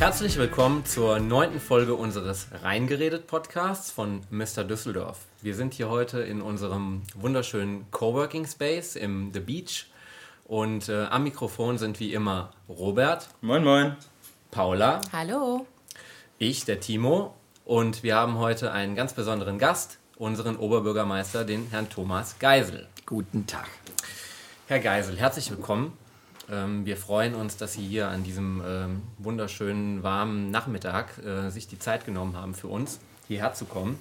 Herzlich willkommen zur neunten Folge unseres Reingeredet Podcasts von Mr. Düsseldorf. Wir sind hier heute in unserem wunderschönen Coworking Space im The Beach und äh, am Mikrofon sind wie immer Robert. Moin, moin. Paula. Hallo. Ich, der Timo. Und wir haben heute einen ganz besonderen Gast, unseren Oberbürgermeister, den Herrn Thomas Geisel. Guten Tag. Herr Geisel, herzlich willkommen. Ähm, wir freuen uns, dass Sie hier an diesem ähm, wunderschönen, warmen Nachmittag äh, sich die Zeit genommen haben für uns, hierher zu kommen.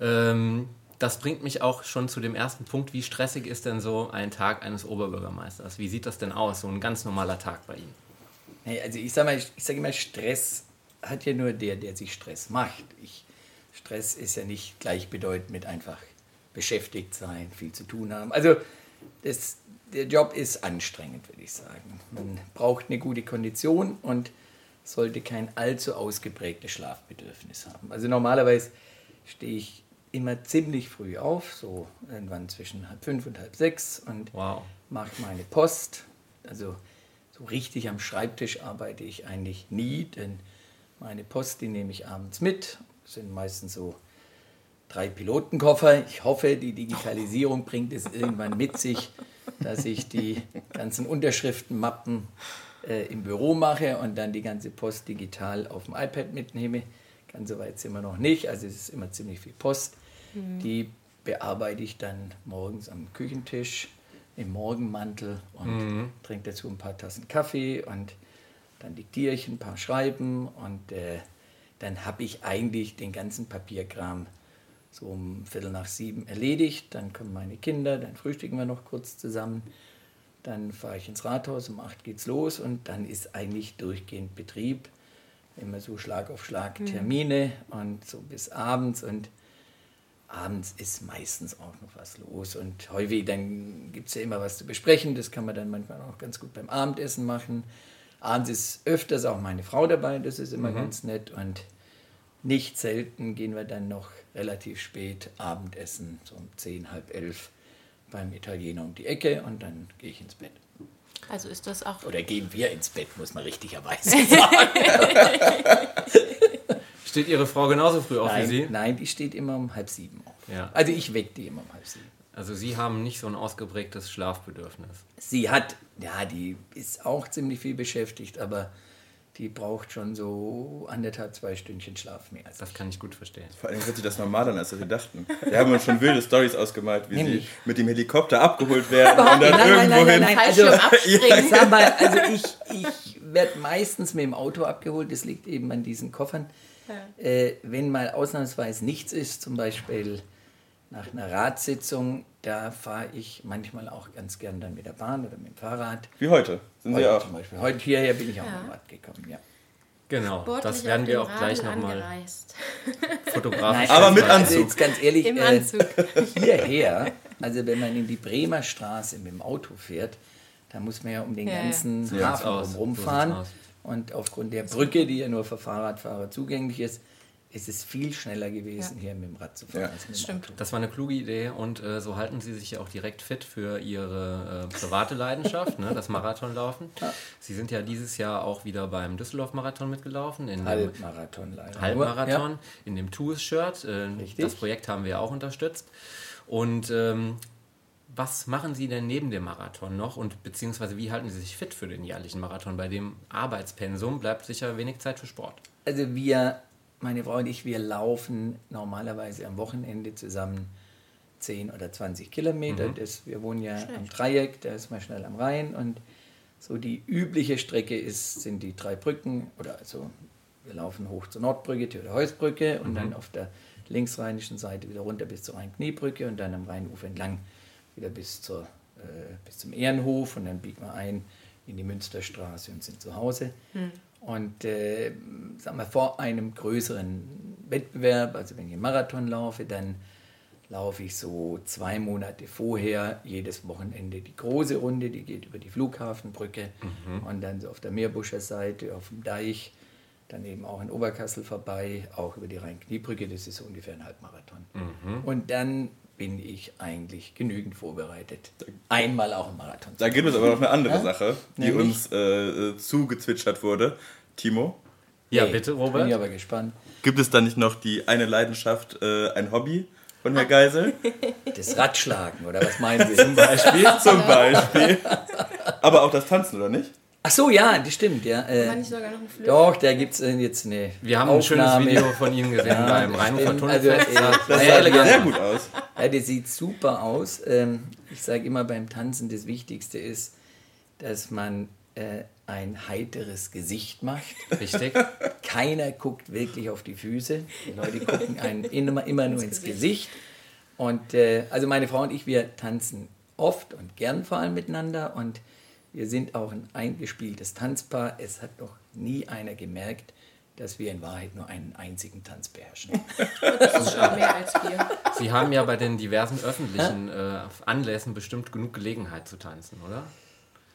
Ähm, das bringt mich auch schon zu dem ersten Punkt. Wie stressig ist denn so ein Tag eines Oberbürgermeisters? Wie sieht das denn aus, so ein ganz normaler Tag bei Ihnen? Hey, also ich sage sag immer, Stress hat ja nur der, der sich Stress macht. Ich, Stress ist ja nicht gleichbedeutend mit einfach beschäftigt sein, viel zu tun haben. Also das, der Job ist anstrengend, würde ich sagen. Man braucht eine gute Kondition und sollte kein allzu ausgeprägtes Schlafbedürfnis haben. Also normalerweise stehe ich immer ziemlich früh auf, so irgendwann zwischen halb fünf und halb sechs und wow. mache meine Post. Also so richtig am Schreibtisch arbeite ich eigentlich nie, denn meine Post, die nehme ich abends mit. Das sind meistens so drei Pilotenkoffer. Ich hoffe, die Digitalisierung bringt es irgendwann mit sich, dass ich die ganzen Unterschriftenmappen äh, im Büro mache und dann die ganze Post digital auf dem iPad mitnehme. Ganz so weit sind wir noch nicht. Also es ist immer ziemlich viel Post. Mhm. Die bearbeite ich dann morgens am Küchentisch im Morgenmantel und mhm. trinke dazu ein paar Tassen Kaffee und dann diktiere ich ein paar Schreiben und äh, dann habe ich eigentlich den ganzen Papierkram so um Viertel nach sieben erledigt. Dann kommen meine Kinder, dann frühstücken wir noch kurz zusammen. Dann fahre ich ins Rathaus, um acht geht's los und dann ist eigentlich durchgehend Betrieb. Immer so Schlag auf Schlag mhm. Termine mhm. und so bis abends und abends ist meistens auch noch was los und häufig dann gibt es ja immer was zu besprechen. Das kann man dann manchmal auch ganz gut beim Abendessen machen. Abends ist öfters auch meine Frau dabei, das ist immer mhm. ganz nett und nicht selten gehen wir dann noch relativ spät Abendessen, so um zehn, halb elf beim Italiener um die Ecke und dann gehe ich ins Bett. Also ist das auch. Oder gehen wir ins Bett, muss man richtigerweise sagen. steht Ihre Frau genauso früh auf nein, wie Sie? Nein, die steht immer um halb sieben auf. Ja. Also ich wecke die immer um halb sieben. Also Sie haben nicht so ein ausgeprägtes Schlafbedürfnis. Sie hat, ja, die ist auch ziemlich viel beschäftigt, aber die braucht schon so anderthalb, zwei Stündchen Schlaf mehr. das kann ich gut verstehen. Vor allem hört sich das normal an, als wir dachten. Wir haben uns schon wilde Stories ausgemalt, wie Nämlich. sie mit dem Helikopter abgeholt werden und dann nein, irgendwo nein, nein, nein, Also, ja. sag mal, also ich, ich werde meistens mit dem Auto abgeholt, das liegt eben an diesen Koffern. Ja. Äh, wenn mal ausnahmsweise nichts ist, zum Beispiel nach einer Ratssitzung, da fahre ich manchmal auch ganz gern dann mit der Bahn oder mit dem Fahrrad. Wie heute? Sind heute Sie auch? Zum Beispiel. Heute hierher bin ich auch ja. mit dem Rad gekommen, ja. Genau, Sportlich das werden wir auch gleich nochmal fotografisch. Nein, Aber mit Anzug. Also jetzt ganz ehrlich, Im Anzug. Äh, hierher, also wenn man in die Bremer Straße mit dem Auto fährt, da muss man ja um den ja, ganzen ja. Hafen rumfahren. Und aufgrund der Brücke, die ja nur für Fahrradfahrer zugänglich ist, es ist viel schneller gewesen, ja. hier mit dem Rad zu fahren. Ja. Als mit dem Stimmt. Auto. Das war eine kluge Idee und äh, so halten Sie sich ja auch direkt fit für Ihre äh, private Leidenschaft, ne, das Marathonlaufen. Ja. Sie sind ja dieses Jahr auch wieder beim Düsseldorf-Marathon mitgelaufen. In Halbmarathon leider. Halbmarathon, in dem Tours-Shirt. Äh, das Projekt haben wir auch unterstützt. Und ähm, was machen Sie denn neben dem Marathon noch und beziehungsweise wie halten Sie sich fit für den jährlichen Marathon? Bei dem Arbeitspensum bleibt sicher wenig Zeit für Sport. Also wir meine Frau und ich, wir laufen normalerweise am Wochenende zusammen 10 oder 20 Kilometer. Mhm. Das, wir wohnen ja Schlecht. am Dreieck, da ist man schnell am Rhein und so die übliche Strecke ist, sind die drei Brücken oder also wir laufen hoch zur Nordbrücke, Theodor-Heuss-Brücke und mhm. dann auf der linksrheinischen Seite wieder runter bis zur Rhein-Kniebrücke und dann am Rheinufer entlang wieder bis, zur, äh, bis zum Ehrenhof und dann biegen wir ein in die Münsterstraße und sind zu Hause. Mhm. Und äh, sagen wir, vor einem größeren Wettbewerb, also wenn ich einen Marathon laufe, dann laufe ich so zwei Monate vorher jedes Wochenende die große Runde, die geht über die Flughafenbrücke mhm. und dann so auf der Meerbuscher Seite, auf dem Deich, dann eben auch in Oberkassel vorbei, auch über die Rhein-Kniebrücke, das ist so ungefähr ein Halbmarathon. Mhm. Und dann bin ich eigentlich genügend vorbereitet, einmal auch im Marathon Da gibt es aber noch eine andere ja? Sache, die Nämlich? uns äh, zugezwitschert wurde. Timo, Ja, Hey, bitte, Bin Robert. ich aber gespannt. gibt es da nicht noch die eine Leidenschaft, äh, ein Hobby von Herr Geisel? Das Radschlagen, oder was meinen Sie? Zum Beispiel. Zum Beispiel. Aber auch das Tanzen, oder nicht? Ach so, ja, das stimmt, ja. War Äh, nicht sogar noch eine Flöte? doch, da gibt es jetzt eine Wir haben ein schönes Aufnahme. Video von Ihnen gesehen Ja, beim das Rheinhofer stimmt. Also, äh, Das sah elegant. sehr gut aus. Ja, das sieht super aus. Ähm, ich sage immer beim Tanzen, das Wichtigste ist, dass man äh, ein heiteres Gesicht macht. Richtig. Keiner guckt wirklich auf die Füße. Die Leute gucken einen immer, immer nur ins Gesicht. Und äh, also meine Frau und ich, wir tanzen oft und gern vor allem miteinander. Und wir sind auch ein eingespieltes Tanzpaar. Es hat noch nie einer gemerkt, dass wir in Wahrheit nur einen einzigen Tanz beherrschen. Das ist schon mehr als wir. Sie haben ja bei den diversen öffentlichen äh, Anlässen bestimmt genug Gelegenheit zu tanzen, oder?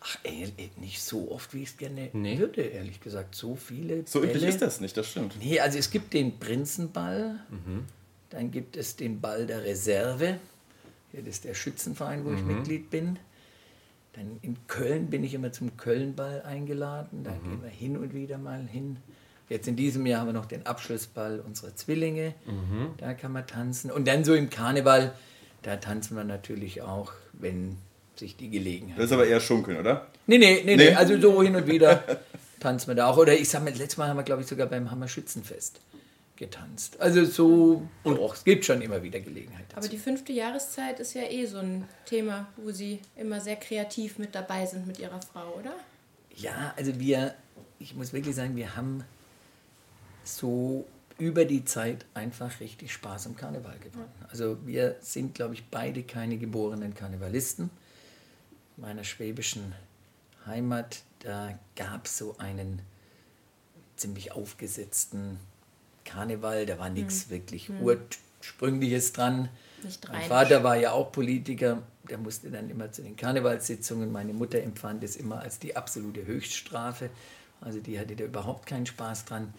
Ach, ey, ey, nicht so oft, wie ich es gerne Nee. würde, ehrlich gesagt. So viele So üblich Bälle. ist das nicht, das stimmt. Nee, also es gibt den Prinzenball, Mhm. dann gibt es den Ball der Reserve. Das ist der Schützenverein, wo ich Mhm. Mitglied bin. Dann in Köln bin ich immer zum Kölnball eingeladen. Da Mhm. gehen wir hin und wieder mal hin. Jetzt in diesem Jahr haben wir noch den Abschlussball unserer Zwillinge. Mhm. Da kann man tanzen. Und dann so im Karneval, da tanzen wir natürlich auch, wenn sich die Gelegenheit Das ist aber eher Schunkeln, oder? Nee, nee, nee, nee, Nee? also so hin und wieder tanzen wir da auch. Oder ich sag mal, letztes Mal haben wir, glaube ich, sogar beim Hammer Schützenfest getanzt. Also so, doch, es gibt schon immer wieder Gelegenheit Aber dazu. die fünfte Jahreszeit ist ja eh so ein Thema, wo Sie immer sehr kreativ mit dabei sind mit Ihrer Frau, oder? Ja, also wir, ich muss wirklich sagen, wir haben so über die Zeit einfach richtig Spaß am Karneval gewonnen. Also wir sind, glaube ich, beide keine geborenen Karnevalisten. In meiner schwäbischen Heimat, da gab es so einen ziemlich aufgesetzten Karneval, da war nichts wirklich ursprüngliches dran. Mein. Vater war ja auch Politiker, der musste dann immer zu den Karnevalssitzungen. Meine Mutter empfand es immer als die absolute Höchststrafe. Also die hatte da überhaupt keinen Spaß dran.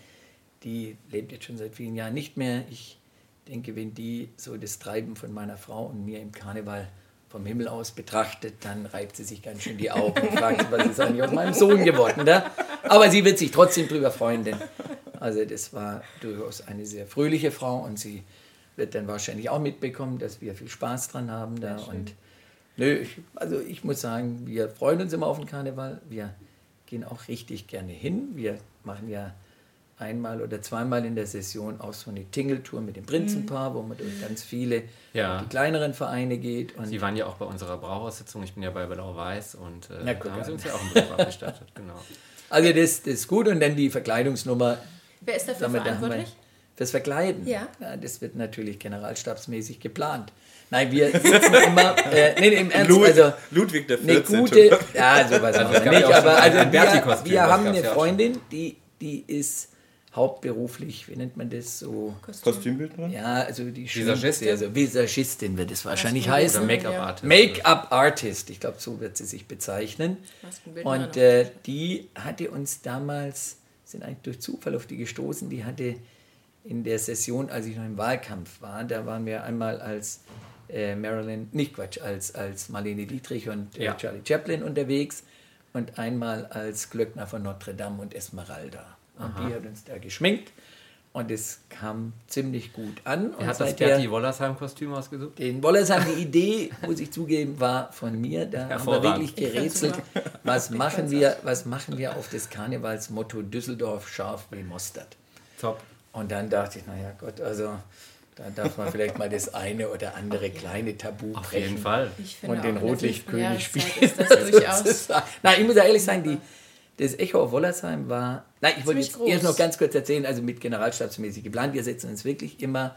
Die lebt jetzt schon seit vielen Jahren nicht mehr. Ich denke, wenn die so das Treiben von meiner Frau und mir im Karneval vom Himmel aus betrachtet, dann reibt sie sich ganz schön die Augen und fragt, was ist eigentlich aus meinem Sohn geworden. Ne? Aber sie wird sich trotzdem drüber freuen, denn also das war durchaus eine sehr fröhliche Frau und sie wird dann wahrscheinlich auch mitbekommen, dass wir viel Spaß dran haben da. Und nö, ich, also ich muss sagen, wir freuen uns immer auf den Karneval. Wir gehen auch richtig gerne hin. Wir machen ja einmal oder zweimal in der Session auch so eine Tingeltour mit dem Prinzenpaar, wo man durch ganz viele Ja. die kleineren Vereine geht. Sie waren ja auch bei unserer Brauhaussitzung. Ich bin ja bei Blau-Weiß und äh, da haben Sie uns ja auch einen Besuch abgestattet. Genau. also das, das ist gut. Und dann die Verkleidungsnummer. Wer ist dafür Sagen wir, da haben wir- verantwortlich? Fürs Verkleiden. Ja. Das wird natürlich generalstabsmäßig geplant. Nein, wir sitzen immer, äh, nee, nee, im Ernst, Lud also Ludwig der eine 14. gute, ja, sowas gab nicht, ja aber also ein wir, wir haben eine ja. Freundin, die, die ist hauptberuflich, wie nennt man das so? Kostümbildnerin? Ja, also die Visagistin? Also Visagistin wird es wahrscheinlich gut. Oder heißen. Make-up-Artist. Make-up-Artist, ich glaube, so wird sie sich bezeichnen. Maskenbildnerin Und äh, die hatte uns damals, sind eigentlich durch Zufall auf die gestoßen, die hatte in der Session, als ich noch im Wahlkampf war, da waren wir einmal als äh, Marilyn, nicht Quatsch, als, als Marlene Dietrich und äh, Ja. Charlie Chaplin unterwegs und einmal als Glöckner von Notre Dame und Esmeralda. Und die hat uns da geschminkt und es kam ziemlich gut an. Er und hat das Berti Wollersheim-Kostüm ausgesucht. den Wollersheim, die Idee, muss ich zugeben, war von mir. Da haben wir wirklich gerätselt, was machen, wir, was machen wir auf das Karnevalsmotto Düsseldorf scharf wie Mostert. Top. Und dann dachte ich, naja Gott, also da darf man vielleicht mal das eine oder andere kleine Tabu Auf brechen. jeden Fall. Ich finde und den Rotlichtkönig spielen. Jahreszeit Ist das durchaus. Nein, ich muss ja ehrlich sagen, die, das Echo auf Wollersheim war. Nein, ich wollte jetzt erst noch ganz kurz erzählen, also mit generalstabsmäßig geplant. Wir setzen uns wirklich immer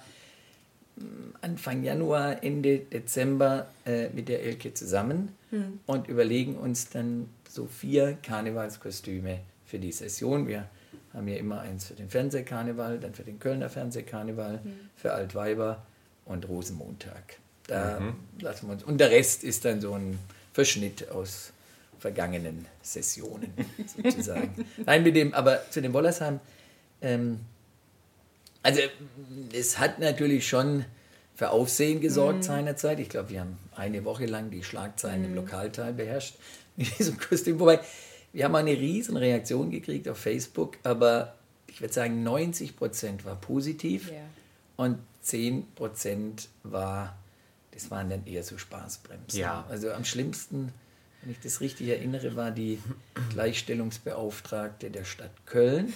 mm, Anfang Januar, Ende Dezember äh, mit der Elke zusammen Hm. und überlegen uns dann so vier Karnevalskostüme für die Session. Wir haben ja immer eins für den Fernsehkarneval, dann für den Kölner Fernsehkarneval, Hm. für Altweiber und Rosenmontag. Da lassen wir uns. Und der Rest ist dann so ein Verschnitt aus vergangenen Sessionen sozusagen. Nein, mit dem, aber zu dem Wollersheim, ähm, also es hat natürlich schon für Aufsehen gesorgt seinerzeit. Ich glaube, wir haben eine Woche lang die Schlagzeilen im Lokalteil beherrscht mit diesem Kostüm. Wobei, wir haben eine riesen Reaktion gekriegt auf Facebook, aber ich würde sagen 90 Prozent war positiv Ja. und 10 Prozent war, das waren dann eher so Spaßbremsen. Ja. Also am schlimmsten, wenn ich das richtig erinnere, war die Gleichstellungsbeauftragte der Stadt Köln.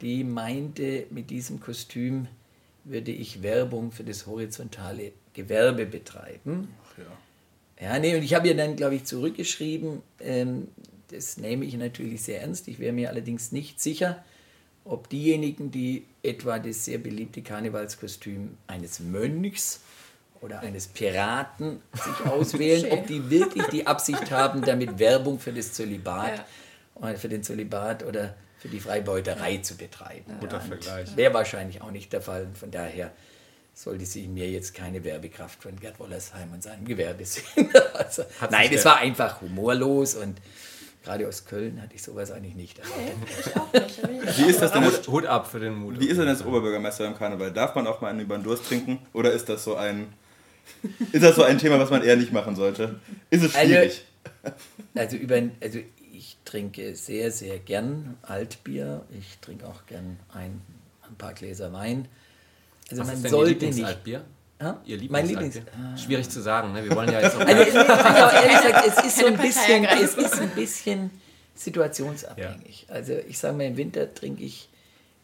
Die meinte, mit diesem Kostüm würde ich Werbung für das horizontale Gewerbe betreiben. Ja, nee, und ich habe ihr dann, glaube ich, zurückgeschrieben, ähm, das nehme ich natürlich sehr ernst. Ich wäre mir allerdings nicht sicher, ob diejenigen, die etwa das sehr beliebte Karnevalskostüm eines Mönchs oder eines Piraten sich auswählen, ob die wirklich die Absicht haben, damit Werbung für das Zölibat, Ja. oder für den Zölibat oder für die Freibeuterei zu betreiben. Guter und Vergleich. Wäre wahrscheinlich auch nicht der Fall. Und von daher sollte sich mir jetzt keine Werbekraft von Gerd Wollersheim und seinem Gewerbe sehen. also, nein, es war einfach humorlos und gerade aus Köln hatte ich sowas eigentlich nicht auch nicht. Wie ist das denn Hut, als, Hut ab für den Mut. wie ist denn als Oberbürgermeister im Karneval? Darf man auch mal einen über den Durst trinken? Oder ist das so ein, ist das so ein Thema, was man eher nicht machen sollte? Ist es Also- schwierig? Also, über, also ich trinke sehr, sehr gern Altbier. Ich trinke auch gern ein, ein paar Gläser Wein. Also Was man ist denn Ihr sollte nicht. Lieblingsaltbier? Ja? Ihr Mein Lieblingsaltbier? Lieblings. Schwierig zu sagen, ne? Wir wollen ja jetzt auch Also, ehrlich sagen, es ist so ein bisschen, es ist ein bisschen situationsabhängig. Also ich sage mal, im Winter trinke ich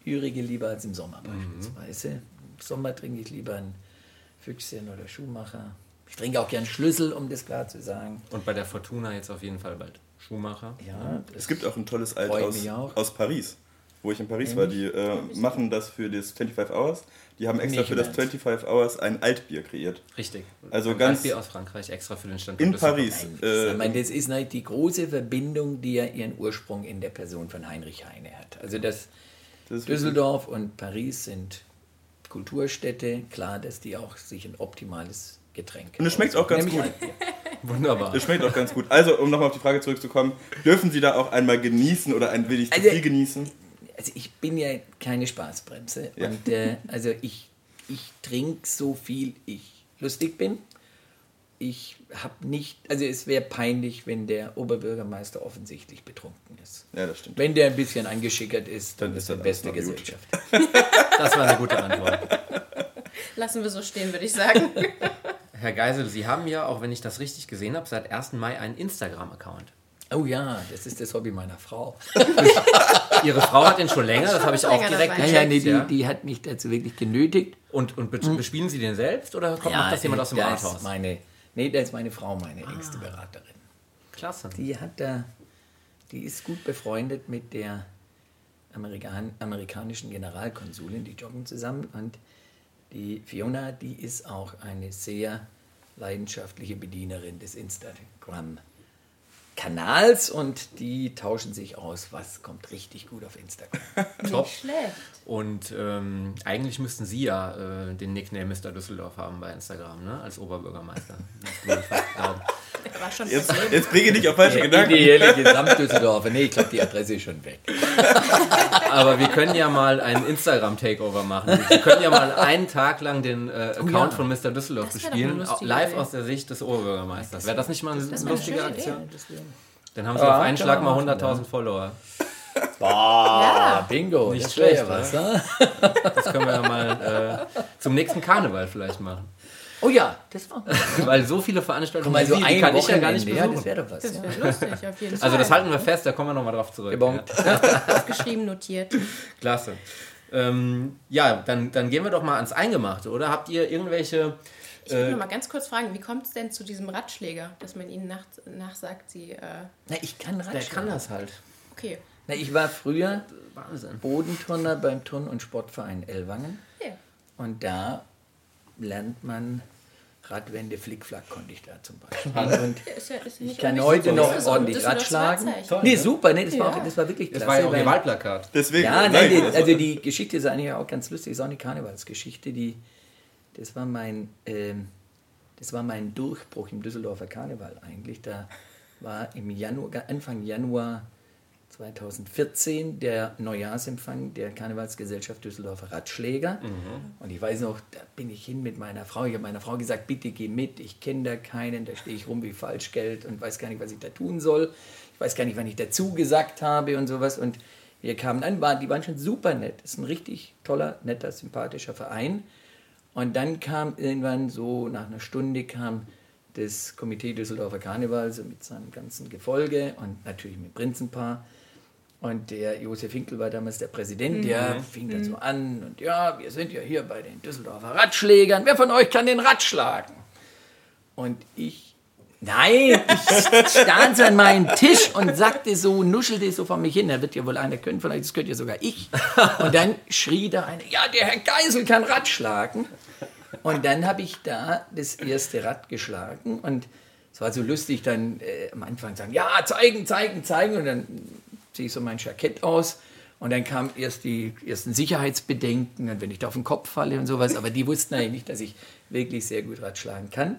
Ürige lieber als im Sommer beispielsweise. Im Sommer trinke ich lieber ein Füchschen oder Schuhmacher. Ich trinke auch gern Schlüssel, um das klar zu sagen. Und bei der Fortuna jetzt auf jeden Fall bald Schumacher. Ja, Es gibt auch ein tolles Alt Freut aus, Paris, wo ich in Paris war. Die äh, machen das für das 25 Hours. Die haben extra für das im Ernst. 25 Hours ein Altbier kreiert. Richtig. Also Ein ganz- Altbier aus Frankreich extra für den Standort. In. Paris. Ich Äh, meine, das ist halt die große Verbindung, die ja ihren Ursprung in der Person von Heinrich Heine hat. Also das das Düsseldorf und Paris sind Kulturstädte. Klar, dass die auch sich ein optimales Getränk Und es schmeckt auch ganz gut. Wunderbar. Das schmeckt auch ganz gut. Also, um nochmal auf die Frage zurückzukommen, dürfen Sie da auch einmal genießen oder ein wenig zu Also- viel genießen? Also ich bin ja keine Spaßbremse. Ja. Und äh, also ich, ich trinke so viel ich lustig bin. Ich habe nicht, also es wäre peinlich, wenn der Oberbürgermeister offensichtlich betrunken ist. Ja, das stimmt. Wenn der ein bisschen angeschickert ist, dann, Dann ist er das beste. Gesellschaft. Das war eine gute Antwort. Lassen wir so stehen, würde ich sagen. Herr Geisel, Sie haben ja, auch wenn ich das richtig gesehen habe, seit 1. Mai einen Instagram-Account. Oh ja, das ist das Hobby meiner Frau. Ihre Frau hat den schon länger, das habe ich auch direkt dabei. Ja, ja, gecheckt. nee, ja. die, die hat mich dazu wirklich genötigt. Und, und be bespielen Sie den selbst oder kommt macht das jemand aus dem Rathaus? ist meine, nee, da ist meine Frau, meine engste Beraterin. Klasse. Die hat da, die ist gut befreundet mit der Amerikan amerikanischen Generalkonsulin, die joggen zusammen und die Fiona, die ist auch eine sehr leidenschaftliche Bedienerin des Instagram Kanals und die tauschen sich aus, was kommt richtig gut auf Instagram. Top. Nicht schlecht. Und ähm, eigentlich müssten Sie ja äh, den Nickname Mr. Düsseldorf haben bei Instagram, ne? Als Oberbürgermeister. Jetzt, jetzt bringe dich auf falsche Der Gedanken. ideelle Gesamtdüsseldorfer. Nee, ich glaube, die Adresse ist schon weg. Aber wir können ja mal einen Instagram-Takeover machen. Wir können ja mal einen Tag lang den äh, Account ja. von Mr. Düsseldorf bespielen, live Idee. aus der Sicht des Oberbürgermeisters. Wäre das nicht mal eine Das eine lustige Aktion? Idee. Dann haben Sie Ja, auf einen Schlag mal machen, 100.000 Follower. Ah, bingo. Nicht schlecht, ja was, ne? Das können wir ja mal äh, zum nächsten Karneval vielleicht machen. Oh ja, das war Weil so viele Veranstaltungen mal so ein kann ich ja gar nicht Wochenende. Ja, das besuchen. wäre doch was. Das Ja. wäre lustig, auf jeden Fall. Also das halten wir fest, da kommen wir nochmal drauf zurück. Bon. Ja. Aufgeschrieben, notiert. Klasse. Ähm, ja, dann, dann gehen wir doch mal ans Eingemachte, oder? Habt ihr irgendwelche... Ich will noch mal ganz kurz fragen, wie kommt es denn zu diesem Ratschläger, dass man ihnen nach, nachsagt, sie, äh, Na, ich kann Wer Radschlag. kann das halt? okay, Na, ich war früher Wahnsinn. Bodenturner beim Turn- und Sportverein Ellwangen. ja. Und da lernt man Radwende, Flickflack konnte ich da zum Beispiel. Und Ist ja, ist ich kann heute Das noch so ein ordentlich Rad schlagen. Wahrzeichen. Nee, super, nee, das, war, Ja. auch, das war wirklich Das klasse. war ja auch weil- Wahlplakat. Deswegen, Ja, nein, die, das. also die Geschichte ist eigentlich auch ganz lustig, ist auch eine Karnevalsgeschichte. Die, das war mein, ähm, das war mein Durchbruch im Düsseldorfer Karneval eigentlich. Da war im Januar, Anfang Januar 2014 der Neujahrsempfang der Karnevalsgesellschaft Düsseldorfer Radschläger. Und ich weiß noch, da bin ich hin mit meiner Frau. Ich habe meiner Frau gesagt, bitte geh mit, ich kenne da keinen, da stehe ich rum wie Falschgeld und weiß gar nicht, was ich da tun soll. Ich weiß gar nicht, wann ich dazu gesagt habe und sowas. Und wir kamen an, waren, die waren schon super nett. Das ist ein richtig toller, netter, sympathischer Verein. Und dann kam irgendwann so nach einer Stunde kam das Komitee Düsseldorfer Karneval so mit seinem ganzen Gefolge und natürlich mit Prinzenpaar. Und der Josef Hinkel war damals der Präsident, der fing dann so an und ja, wir sind ja hier bei den Düsseldorfer Radschlägern. Wer von euch kann den Rad schlagen? Und ich, nein, ich stand an meinen Tisch und sagte so, nuschelte so vor mich hin, da wird ja wohl einer können, vielleicht das könnte ja sogar ich. Und dann schrie da einer, ja, der Herr Geisel kann Rad schlagen. Und dann habe ich da das erste Rad geschlagen und es war so lustig, dann äh, am Anfang sagen, ja, zeigen, zeigen, zeigen und dann ziehe ich so mein Jackett aus und dann kamen erst die ersten Sicherheitsbedenken und wenn ich da auf den Kopf falle und sowas, aber die wussten eigentlich nicht, dass ich wirklich sehr gut Rad schlagen kann.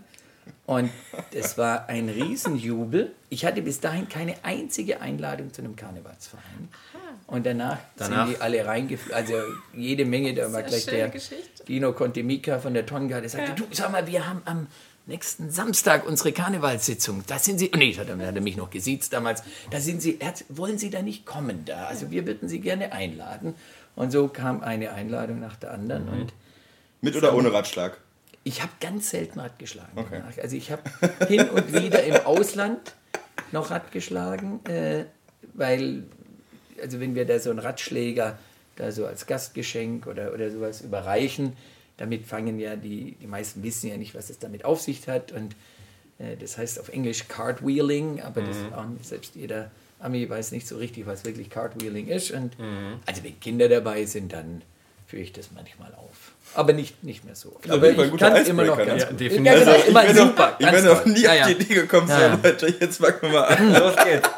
Und das war ein Riesenjubel. Ich hatte bis dahin keine einzige Einladung zu einem Karnevalsverein. Und danach, Danach- sind die alle reingeflogen. Also jede Menge, da war gleich der Geschichte. Dino Contemika von der Tonga, der sagte, du, sag mal, wir haben am nächsten Samstag unsere Karnevalssitzung. Da sind Sie, nee, das hat er, hat er mich noch gesiezt damals. Da sind Sie, er wollen Sie da nicht kommen da? Also wir würden Sie gerne einladen. Und so kam eine Einladung nach der anderen. Und Mit oder ohne Radschlag? Ich habe ganz selten Rad geschlagen. Okay. Also ich habe hin und wieder im Ausland noch Rad geschlagen, äh, weil, also wenn wir da so einen Radschläger da so als Gastgeschenk oder, oder sowas überreichen, damit fangen ja die, die meisten wissen ja nicht, was es damit auf sich hat und äh, das heißt auf Englisch Cartwheeling, aber das auch nicht, selbst jeder Ami weiß nicht so richtig, was wirklich Cartwheeling ist und also wenn Kinder dabei sind, dann führe ich das manchmal auf. Aber nicht, nicht mehr so oft. auf Aber ich kann es immer noch Icebreaker, ganz ne? gut. Ja, Ja, definitiv. genau, Also, ich immer bin noch, super. ich ganz bin noch nie ja, auf ja. die Idee gekommen, Ja. so Leute, jetzt fangen wir mal an. Los geht's.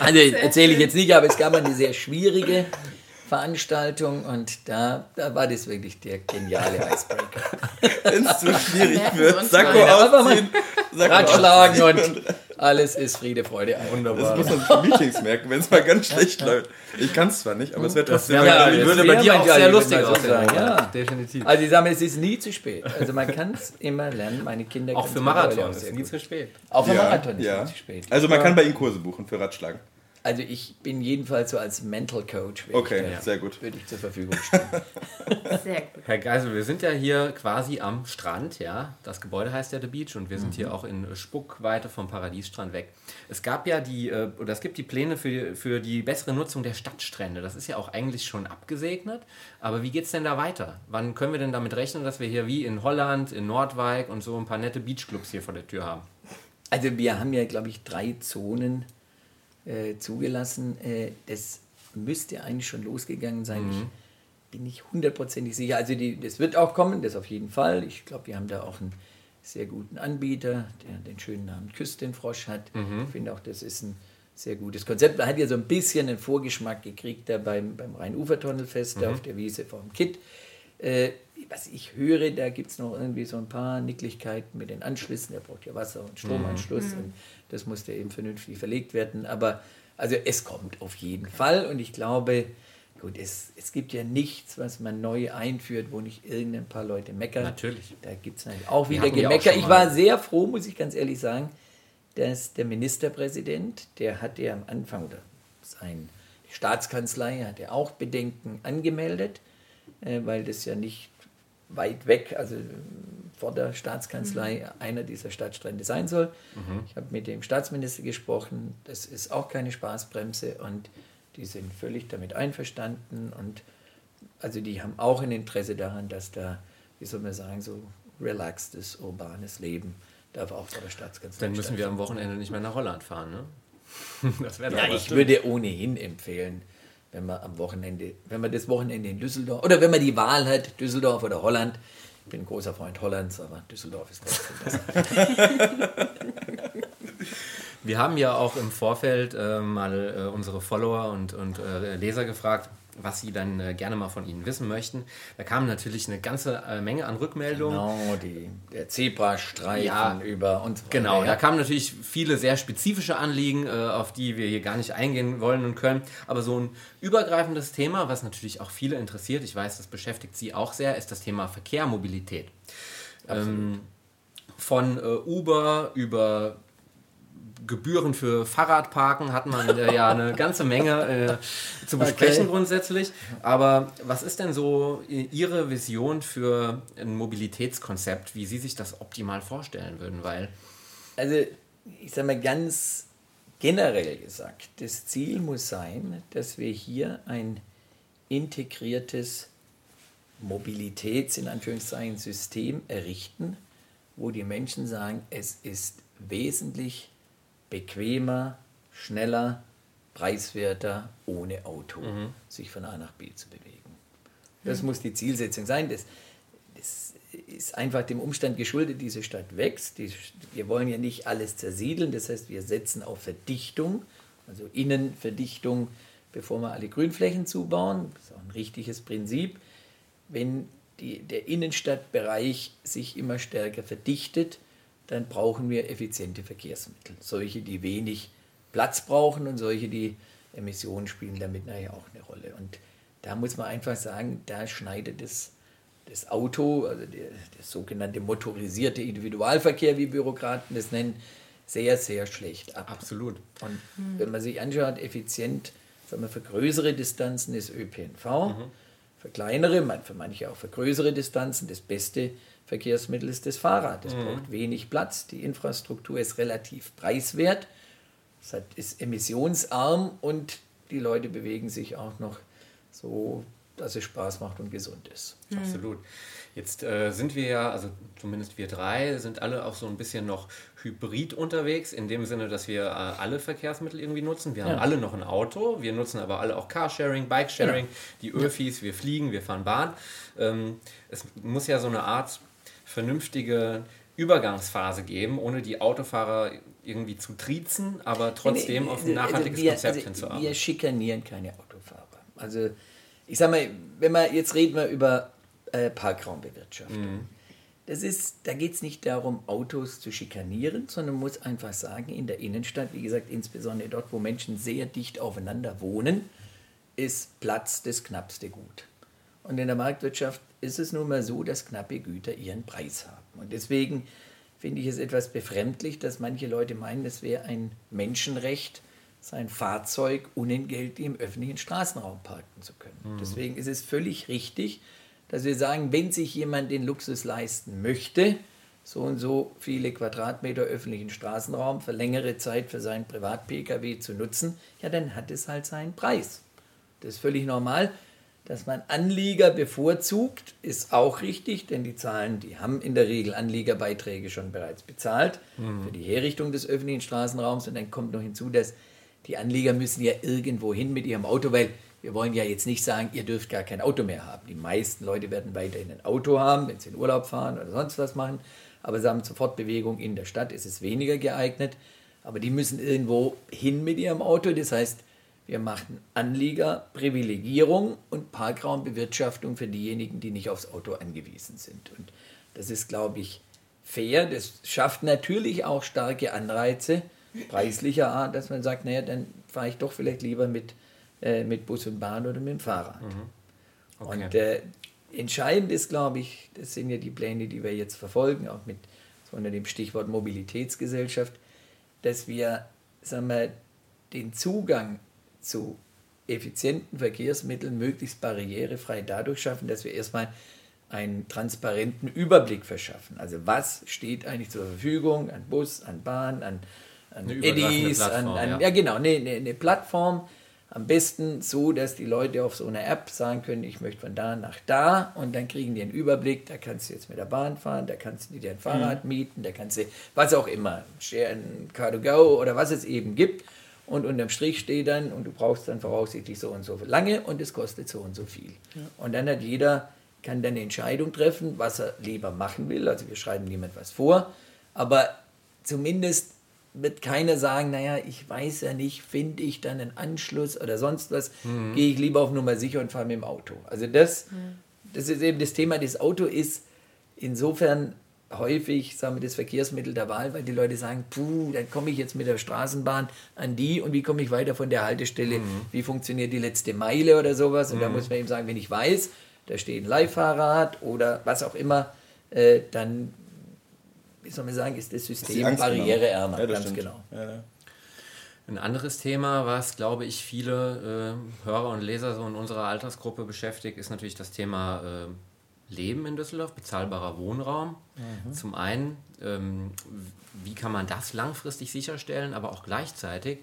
Also erzähle ich jetzt nicht, aber es gab eine sehr schwierige Veranstaltung und da, da war das wirklich der geniale Icebreaker. Wenn es zu schwierig wird, Sakko mal. Aber mal ausziehen, Sakko Ratschlagen und alles ist Friede, Freude, Eierkuchen. Das Wunderbar. muss man für Meetings merken, wenn es mal ganz schlecht läuft. Ich kann es zwar nicht, aber es wäre trotzdem Ja, geil. die würde bei dir auch ja, sehr ich lustig aussehen. ja. Definitiv. Also ich sage mal, es ist nie zu spät. Also man kann es immer lernen. Meine Kinder Auch für Marathon ist sehr nie zu spät. Auch für Ja, Marathon ist ja. nie zu spät. Also man Ja. kann bei Ihnen Kurse buchen für Radschlagen. Also ich bin jedenfalls so als Mental Coach. würde Okay, ich sehr gut. Würde ich zur Verfügung stehen. Sehr gut. Herr Geisel, wir sind ja hier quasi am Strand, ja. Das Gebäude heißt ja The Beach und wir sind hier auch in Spuckweite vom Paradiesstrand weg. Es gab ja die, äh, oder es gibt die Pläne für, für die bessere Nutzung der Stadtstrände. Das ist ja auch eigentlich schon abgesegnet. Aber wie geht's denn da weiter? Wann können wir denn damit rechnen, dass wir hier wie in Holland, in Nordwijk und so ein paar nette Beachclubs hier vor der Tür haben? Also wir haben ja, glaube ich, drei Zonen äh, zugelassen. Äh, das müsste eigentlich schon losgegangen sein. Ich bin nicht hundertprozentig sicher. Also die, das wird auch kommen, das auf jeden Fall. Ich glaube, wir haben da auch einen sehr guten Anbieter, der den schönen Namen Küss den Frosch hat. Ich finde auch, das ist ein sehr gutes Konzept. Man hat ja so ein bisschen einen Vorgeschmack gekriegt da beim, beim Rhein-Ufer-Tunnelfest da auf der Wiese vom Kitt. Äh, was ich höre, da gibt es noch irgendwie so ein paar Nicklichkeiten mit den Anschlüssen. Der braucht ja Wasser- und Stromanschluss und das muss ja eben vernünftig verlegt werden. Aber also es kommt auf jeden Fall und ich glaube, gut, es, es gibt ja nichts, was man neu einführt, wo nicht irgendein paar Leute meckern. Natürlich. Da gibt es natürlich auch wieder auch Gemecker. Ich war sehr froh, muss ich ganz ehrlich sagen, dass der Ministerpräsident, der hat ja am Anfang, oder sein die Staatskanzlei hat ja auch Bedenken angemeldet, äh, weil das ja nicht weit weg, also vor der Staatskanzlei einer dieser Stadtstrände sein soll. Ich habe mit dem Staatsminister gesprochen, das ist auch keine Spaßbremse und die sind völlig damit einverstanden und also die haben auch ein Interesse daran, dass da, wie soll man sagen, so relaxtes, urbanes Leben darf auch vor der Staatskanzlei Dann müssen wir am Wochenende nicht mehr nach Holland fahren, ne? Das wäre doch Ja, ich würde ohnehin empfehlen, wenn man am Wochenende, wenn man das Wochenende in Düsseldorf, oder wenn man die Wahl hat, Düsseldorf oder Holland. Ich bin ein großer Freund Hollands, aber Düsseldorf ist trotzdem besser. Wir haben ja auch im Vorfeld äh, mal äh, unsere Follower und, und äh, Leser gefragt, was sie dann äh, gerne mal von Ihnen wissen möchten. Da kam natürlich eine ganze äh, Menge an Rückmeldungen. Genau, die, der Zebrastreifen Ja, über und Genau, weiter, da ja. kamen natürlich viele sehr spezifische Anliegen, äh, auf die wir hier gar nicht eingehen wollen und können. Aber so ein übergreifendes Thema, was natürlich auch viele interessiert, ich weiß, das beschäftigt Sie auch sehr, ist das Thema Verkehr, Mobilität. Ähm, von äh, Uber über Gebühren für Fahrradparken hat man äh, ja eine ganze Menge äh, zu besprechen Okay. grundsätzlich. Aber was ist denn so Ihre Vision für ein Mobilitätskonzept, wie Sie sich das optimal vorstellen würden? Weil Also, ich sage mal ganz generell gesagt, das Ziel muss sein, dass wir hier ein integriertes Mobilitäts- in Anführungszeichen System errichten, wo die Menschen sagen, es ist wesentlich bequemer, schneller, preiswerter, ohne Auto sich von A nach B zu bewegen. Das muss die Zielsetzung sein. Das, das ist einfach dem Umstand geschuldet, diese Stadt wächst. Die, wir wollen ja nicht alles zersiedeln, das heißt, wir setzen auf Verdichtung, also Innenverdichtung, bevor wir alle Grünflächen zubauen. Das ist auch ein richtiges Prinzip. Wenn die, der Innenstadtbereich sich immer stärker verdichtet, dann brauchen wir effiziente Verkehrsmittel. Solche, die wenig Platz brauchen und solche, die Emissionen spielen damit nachher auch eine Rolle. Und da muss man einfach sagen, da schneidet das, das Auto, also der, der sogenannte motorisierte Individualverkehr, wie Bürokraten das nennen, sehr, sehr schlecht ab. absolut. Und wenn man sich anschaut, effizient, sagen wir, für größere Distanzen ist ÖPNV, für kleinere, für manche auch für größere Distanzen, das beste Verkehrsmittel ist das Fahrrad. Das braucht wenig Platz, die Infrastruktur ist relativ preiswert, es hat, ist emissionsarm und die Leute bewegen sich auch noch so, dass es Spaß macht und gesund ist. Absolut. Jetzt äh, sind wir ja, also zumindest wir drei, sind alle auch so ein bisschen noch hybrid unterwegs, in dem Sinne, dass wir äh, alle Verkehrsmittel irgendwie nutzen. Wir haben Ja. alle noch ein Auto, wir nutzen aber alle auch Carsharing, Bikesharing, die Öfis, wir fliegen, wir fahren Bahn. Ähm, es muss ja so eine Art vernünftige Übergangsphase geben, ohne die Autofahrer irgendwie zu triezen, aber trotzdem auf ein nachhaltiges wir, Konzept also hinzuarbeiten. Wir schikanieren keine Autofahrer. Also ich sag mal, wenn man jetzt reden wir über äh, Parkraumbewirtschaftung. Das ist, da geht es nicht darum, Autos zu schikanieren, sondern man muss einfach sagen, in der Innenstadt, wie gesagt, insbesondere dort, wo Menschen sehr dicht aufeinander wohnen, ist Platz das knappste Gut. Und in der Marktwirtschaft ist es nun mal so, dass knappe Güter ihren Preis haben. Und deswegen finde ich es etwas befremdlich, dass manche Leute meinen, es wäre ein Menschenrecht, sein Fahrzeug unentgeltlich im öffentlichen Straßenraum parken zu können. Deswegen ist es völlig richtig, dass wir sagen, wenn sich jemand den Luxus leisten möchte, so und so viele Quadratmeter öffentlichen Straßenraum für längere Zeit für seinen Privat-Pkw zu nutzen, ja, dann hat es halt seinen Preis. Das ist völlig normal. Dass man Anlieger bevorzugt, ist auch richtig, denn die Zahlen, die haben in der Regel Anliegerbeiträge schon bereits bezahlt für die Herrichtung des öffentlichen Straßenraums. Und dann kommt noch hinzu, dass die Anlieger müssen ja irgendwo hin mit ihrem Auto, weil wir wollen ja jetzt nicht sagen, ihr dürft gar kein Auto mehr haben. Die meisten Leute werden weiterhin ein Auto haben, wenn sie in Urlaub fahren oder sonst was machen. Aber sie haben zur Fortbewegung in der Stadt, ist es weniger geeignet. Aber die müssen irgendwo hin mit ihrem Auto. Das heißt, wir machen Anliegerprivilegierung und Parkraumbewirtschaftung für diejenigen, die nicht aufs Auto angewiesen sind. Und das ist, glaube ich, fair. Das schafft natürlich auch starke Anreize preislicher Art, dass man sagt, naja, dann fahre ich doch vielleicht lieber mit, äh, mit Bus und Bahn oder mit dem Fahrrad. Okay. Und äh, entscheidend ist, glaube ich, das sind ja die Pläne, die wir jetzt verfolgen, auch mit so unter dem Stichwort Mobilitätsgesellschaft, dass wir sagen wir, den Zugang zu effizienten Verkehrsmitteln möglichst barrierefrei dadurch schaffen, dass wir erstmal einen transparenten Überblick verschaffen. Also was steht eigentlich zur Verfügung an Bus, an Bahn, an, an Eddies, an, an ja. ja genau, eine, eine, eine Plattform. Am besten so, dass die Leute auf so einer App sagen können, ich möchte von da nach da und dann kriegen die einen Überblick, da kannst du jetzt mit der Bahn fahren, da kannst du dir ein Fahrrad mieten, da kannst du was auch immer, Share ein Car2Go oder was es eben gibt und unterm Strich steht dann und du brauchst dann voraussichtlich so und so lange und es kostet so und so viel. Und dann hat jeder, kann dann eine Entscheidung treffen, was er lieber machen will, also wir schreiben niemand was vor, aber zumindest wird keiner sagen, naja, ich weiß ja nicht, finde ich dann einen Anschluss oder sonst was, gehe ich lieber auf Nummer sicher und fahre mit dem Auto. Also das, das ist eben das Thema, das Auto ist insofern häufig, sagen wir, das Verkehrsmittel der Wahl, weil die Leute sagen, puh, dann komme ich jetzt mit der Straßenbahn an die und wie komme ich weiter von der Haltestelle, wie funktioniert die letzte Meile oder sowas. Und da muss man eben sagen, wenn ich weiß, da steht ein Leihfahrrad oder was auch immer, äh, dann, wie soll man sagen, ist das System genommen. barriereärmer, Ja, das ganz stimmt. genau. Ja, ja. Ein anderes Thema, was, glaube ich, viele äh, Hörer und Leser so in unserer Altersgruppe beschäftigt, ist natürlich das Thema äh, Leben in Düsseldorf, bezahlbarer Wohnraum. Zum einen, ähm, wie kann man das langfristig sicherstellen, aber auch gleichzeitig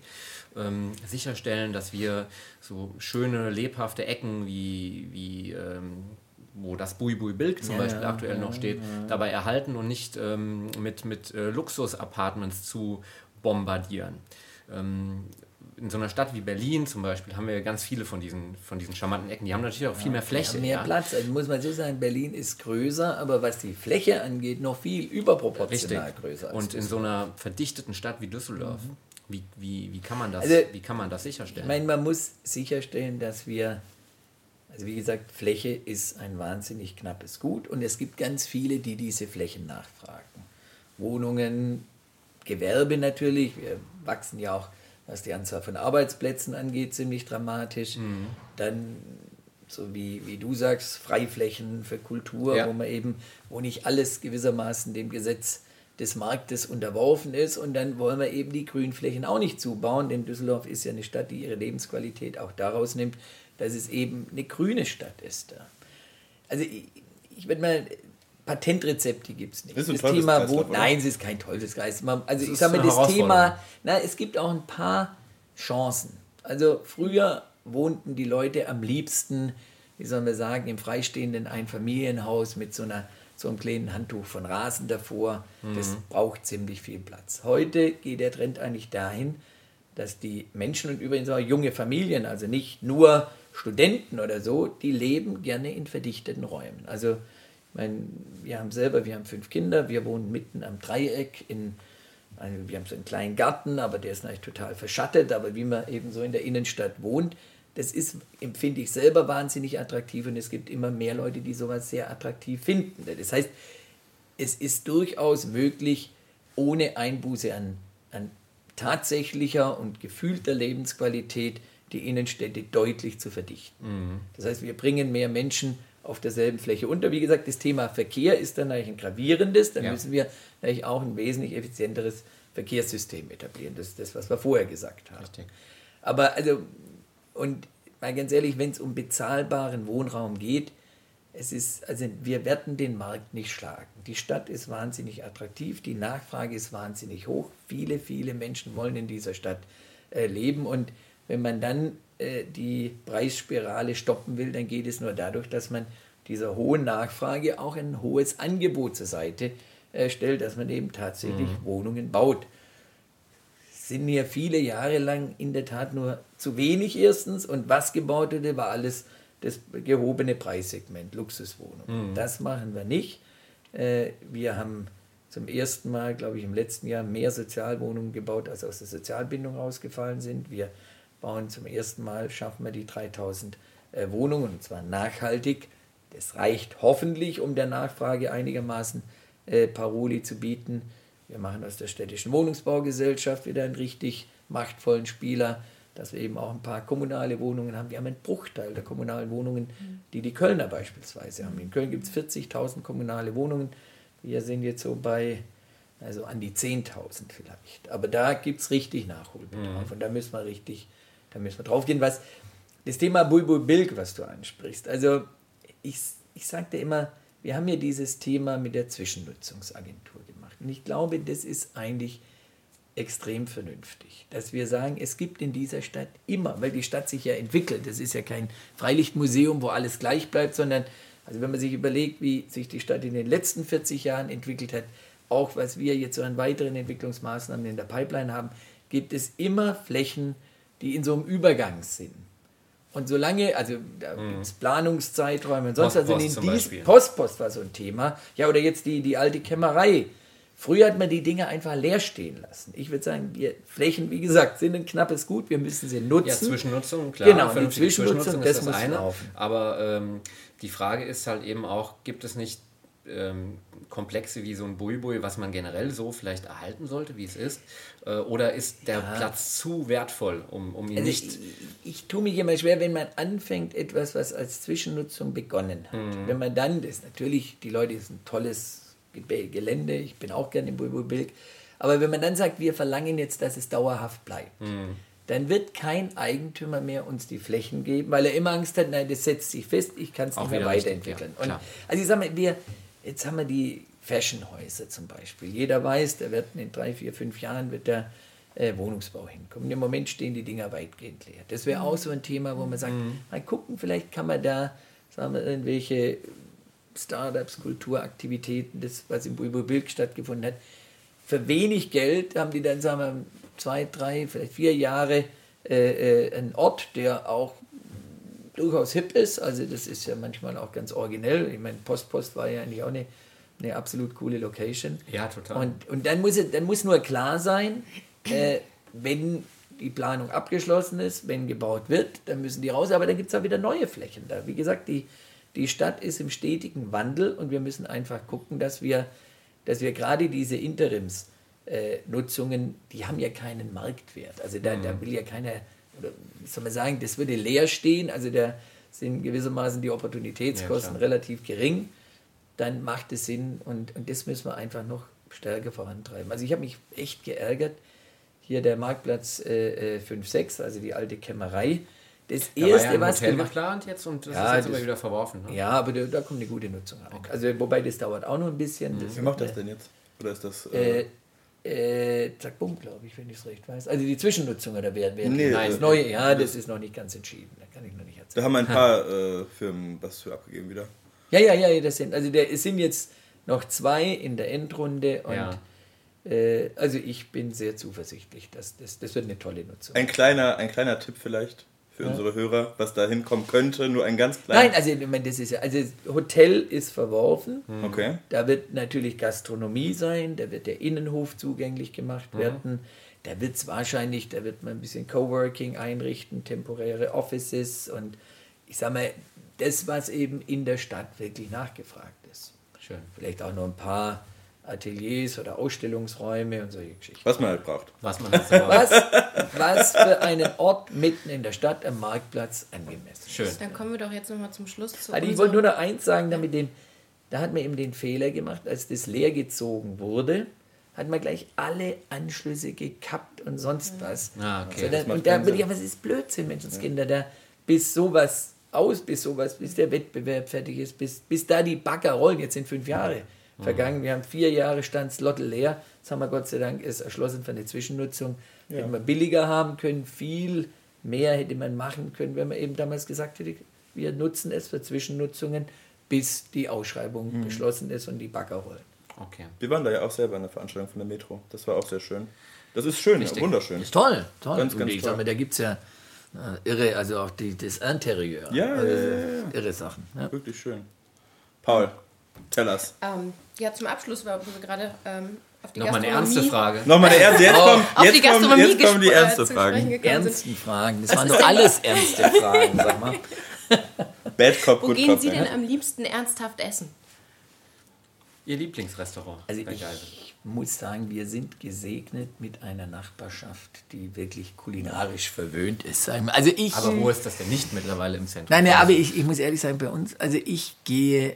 ähm, sicherstellen, dass wir so schöne, lebhafte Ecken wie, wie ähm, wo das Bui Bui Bilk zum Ja, Beispiel ja, aktuell noch steht, dabei erhalten und nicht ähm, mit, mit äh, Luxus-Apartments zu bombardieren. In so einer Stadt wie Berlin zum Beispiel haben wir ganz viele von diesen, von diesen charmanten Ecken. Die haben natürlich auch viel mehr Fläche. Ja, mehr ja. Platz. Also muss man so sagen, Berlin ist größer, aber was die Fläche angeht, noch viel überproportional Richtig. größer. Und in so einer verdichteten Stadt wie Düsseldorf, wie, wie, wie, kann man das, Also, wie kann man das sicherstellen? Ich meine, man muss sicherstellen, dass wir, also wie gesagt, Fläche ist ein wahnsinnig knappes Gut und es gibt ganz viele, die diese Flächen nachfragen. Wohnungen, Gewerbe natürlich, wir wachsen ja auch, was die Anzahl von Arbeitsplätzen angeht, ziemlich dramatisch. Dann, so wie, wie du sagst, Freiflächen für Kultur, Ja. wo man eben, wo nicht alles gewissermaßen dem Gesetz des Marktes unterworfen ist und dann wollen wir eben die Grünflächen auch nicht zubauen, denn Düsseldorf ist ja eine Stadt, die ihre Lebensqualität auch daraus nimmt, dass es eben eine grüne Stadt ist. Also ich, ich würde mal, Patentrezepte gibt es nicht. Ist ein das Thema oder? Nein, es ist kein Teufelsgeist. Man- Also Es ich sage mal, das Thema, na, es gibt auch ein paar Chancen. Also früher wohnten die Leute am liebsten, wie soll man sagen, im freistehenden Einfamilienhaus mit so, einer, so einem kleinen Handtuch von Rasen davor. Das braucht ziemlich viel Platz. Heute geht der Trend eigentlich dahin, dass die Menschen und übrigens auch junge Familien, also nicht nur Studenten oder so, die leben gerne in verdichteten Räumen. Also ich meine, wir haben selber, wir haben fünf Kinder, wir wohnen mitten am Dreieck in also wir haben so einen kleinen Garten, aber der ist natürlich total verschattet, aber wie man eben so in der Innenstadt wohnt, das ist, empfinde ich selber wahnsinnig attraktiv und es gibt immer mehr Leute, die sowas sehr attraktiv finden. Das heißt, es ist durchaus möglich, ohne Einbuße an, an tatsächlicher und gefühlter Lebensqualität die Innenstädte deutlich zu verdichten. Das heißt, wir bringen mehr Menschen auf derselben Fläche unter. Wie gesagt, das Thema Verkehr ist dann natürlich ein gravierendes. Dann Ja. müssen wir natürlich auch ein wesentlich effizienteres Verkehrssystem etablieren. Das ist das, was wir vorher gesagt haben. Richtig. Aber also, und mal ganz ehrlich, wenn es um bezahlbaren Wohnraum geht, es ist, also wir werden den Markt nicht schlagen. Die Stadt ist wahnsinnig attraktiv, die Nachfrage ist wahnsinnig hoch. Viele, viele Menschen wollen in dieser Stadt äh, leben und wenn man dann äh, die Preisspirale stoppen will, dann geht es nur dadurch, dass man dieser hohen Nachfrage auch ein hohes Angebot zur Seite äh, stellt, dass man eben tatsächlich Wohnungen baut sind mir viele Jahre lang in der Tat nur zu wenig erstens und was gebaut wurde, war alles das gehobene Preissegment, Luxuswohnungen. Das machen wir nicht. Äh, Wir haben zum ersten Mal, glaube ich, im letzten Jahr mehr Sozialwohnungen gebaut, als aus der Sozialbindung rausgefallen sind. Wir bauen zum ersten Mal, schaffen wir die 3000 äh, Wohnungen, und zwar nachhaltig. Das reicht hoffentlich, um der Nachfrage einigermaßen äh, Paroli zu bieten. Wir machen aus der städtischen Wohnungsbaugesellschaft wieder einen richtig machtvollen Spieler, dass wir eben auch ein paar kommunale Wohnungen haben. Wir haben einen Bruchteil der kommunalen Wohnungen, die die Kölner beispielsweise haben. In Köln gibt es 40.000 kommunale Wohnungen. Wir sind jetzt so bei also an die 10.000 vielleicht. Aber da gibt es richtig Nachholbedarf und da müssen wir richtig, da müssen wir drauf gehen. Was, das Thema Bulbul Bilk, was du ansprichst, also ich, ich sagte immer, wir haben ja dieses Thema mit der Zwischennutzungsagentur gemacht. Und ich glaube, das ist eigentlich extrem vernünftig, dass wir sagen, es gibt in dieser Stadt immer, weil die Stadt sich ja entwickelt, das ist ja kein Freilichtmuseum, wo alles gleich bleibt, sondern, also wenn man sich überlegt, wie sich die Stadt in den letzten 40 Jahren entwickelt hat, auch was wir jetzt so an weiteren Entwicklungsmaßnahmen in der Pipeline haben, gibt es immer Flächen, die in so einem Übergang sind. Und solange, also da gibt es Planungszeiträume und sonst, also Postpost in zum dies. Postpost war so ein Thema. Ja, oder jetzt die, die alte Kämmerei Früher hat man die Dinge einfach leer stehen lassen. Ich würde sagen, wir Flächen, wie gesagt, sind ein knappes Gut, wir müssen sie nutzen. Ja, Zwischennutzung, klar. Genau, die vernünftige Zwischennutzung, das ist muss das eine. laufen. Aber ähm, die Frage ist halt eben auch, gibt es nicht ähm, Komplexe wie so ein Bulbul, was man generell so vielleicht erhalten sollte, wie es ist? Äh, oder ist der Platz zu wertvoll, um, um ihn Also nicht... ich, ich tue mich immer schwer, wenn man anfängt, etwas, was als Zwischennutzung begonnen hat. Mhm. Wenn man dann, das ist natürlich, die Leute, das ist ein tolles Ge- Gelände, ich bin auch gerne im Bulbulbilk, aber wenn man dann sagt, wir verlangen jetzt, dass es dauerhaft bleibt, Mhm. dann wird kein Eigentümer mehr uns die Flächen geben, weil er immer Angst hat, nein, das setzt sich fest, ich kann es nicht mehr wieder richtig, weiterentwickeln. ja, also ich sage mal, wir, jetzt haben wir die Fashionhäuser zum Beispiel. Jeder weiß, da wird in drei, vier, fünf Jahren wird der äh, Wohnungsbau hinkommen. Im Moment stehen die Dinger weitgehend leer. Das wäre auch so ein Thema, wo man sagt, Mhm. mal gucken, vielleicht kann man da, sagen wir, irgendwelche Startups, Kulturaktivitäten, das, was im Bulbul-Bilk stattgefunden hat, für wenig Geld haben die dann, sagen wir, zwei, drei, vielleicht vier Jahre äh, äh, einen Ort, der auch durchaus hip ist. Also das ist ja manchmal auch ganz originell. Ich meine, Postpost war ja eigentlich auch eine, eine absolut coole Location. Ja, total. Und, und dann, muss, es- dann muss nur klar sein, äh, wenn die Planung abgeschlossen ist, wenn gebaut wird, dann müssen die raus. Aber dann gibt es auch wieder neue Flächen da. Wie gesagt, die, die Stadt ist im stetigen Wandel und wir müssen einfach gucken, dass wir, dass wir gerade diese Interims äh, Nutzungen, die haben ja keinen Marktwert. Also da, da will ja keiner, oder wie soll man sagen, das würde leer stehen. Also da sind gewissermaßen die Opportunitätskosten Ja, relativ gering. Dann macht es Sinn und, und das müssen wir einfach noch stärker vorantreiben. Also ich habe mich echt geärgert. Hier der Marktplatz äh, äh, 5-6, also die alte Kämmerei. Das Da war erste, ja ein was Hotel gemacht geplant jetzt und das Ja, ist jetzt das- aber wieder verworfen. Ne? Ja, aber da, da kommt eine gute Nutzung rein. Also wobei das dauert auch noch ein bisschen. Das Wer macht das denn jetzt? Oder ist das. Äh, Äh, äh, Zack Bumm, glaube ich, wenn ich es recht weiß. Also die Zwischennutzung oder wer, wer Nee, das äh, neue, ja, das ist noch nicht ganz entschieden. Da kann ich noch nicht da erzählen. haben ein paar äh, Firmen was für abgegeben wieder. Ja, ja, ja, das sind, also der, es sind jetzt noch zwei in der Endrunde und Ja. äh, also ich bin sehr zuversichtlich, dass das, das wird eine tolle Nutzung. Ein kleiner, ein kleiner Tipp vielleicht für unsere Hörer, was da hinkommen könnte. Nur ein ganz kleiner. Nein, also ich meine, das ist ja, also das Hotel ist verworfen. Okay. Da wird natürlich Gastronomie sein, da wird der Innenhof zugänglich gemacht werden. Da wird es wahrscheinlich, da wird man ein bisschen Coworking einrichten, temporäre Offices und ich sag mal, das, was eben in der Stadt wirklich nachgefragt ist. Schön. Vielleicht auch noch ein paar Ateliers oder Ausstellungsräume und solche Geschichten. Was man halt braucht. Was man jetzt aber Was, was für einen Ort mitten in der Stadt am Marktplatz angemessen ist. schön. Dann kommen wir doch jetzt nochmal zum Schluss zu Also ich wollte nur noch eins sagen, damit den, da hat man eben den Fehler gemacht, als das leer gezogen wurde, hat man gleich alle Anschlüsse gekappt und sonst was. Ah, okay. So, dann, und da würde ich, aber es ist Blödsinn, Menschenskinder, da bis sowas aus, bis sowas, bis der Wettbewerb fertig ist, bis, bis da die Bagger rollen, jetzt sind fünf Jahre vergangen, wir haben vier Jahre stand Slottel leer, jetzt haben wir Gott sei Dank es erschlossen für eine Zwischennutzung, hätten wir billiger haben können, viel mehr hätte man machen können, wenn man eben damals gesagt hätte, wir nutzen es für Zwischennutzungen, bis die Ausschreibung beschlossen ist und die Bagger rollen. Okay. Wir waren da ja auch selber in der Veranstaltung von der Metro. Das war auch sehr schön. Das ist schön, Richtig. wunderschön. Ist toll, toll. Ganz, ganz ich toll. sag mal, da gibt es ja äh, irre, also auch die, das Interieur. Ja, also, ja, ja, ja. Irre Sachen. Ja. Wirklich schön. Paul, tell us. Ähm, ja, zum Abschluss, weil wir gerade ähm, auf die Nochmal eine Gastronomie, ernste Frage. Nochmal eine ernste. Jetzt, kommen, Auf jetzt, die kommen, jetzt kommen die äh, ernste Fragen. Ernsten Fragen, das waren doch alles ernste Fragen, sag mal. Bad Cop, Wo Good gehen Cop. Sie ja. denn am liebsten ernsthaft essen? Ihr Lieblingsrestaurant. Also ich muss sagen, wir sind gesegnet mit einer Nachbarschaft, die wirklich kulinarisch verwöhnt ist. Also ich, Aber wo ist das denn nicht mittlerweile im Zentrum? Nein, nein, aber ich, ich muss ehrlich sagen, bei uns, also ich gehe,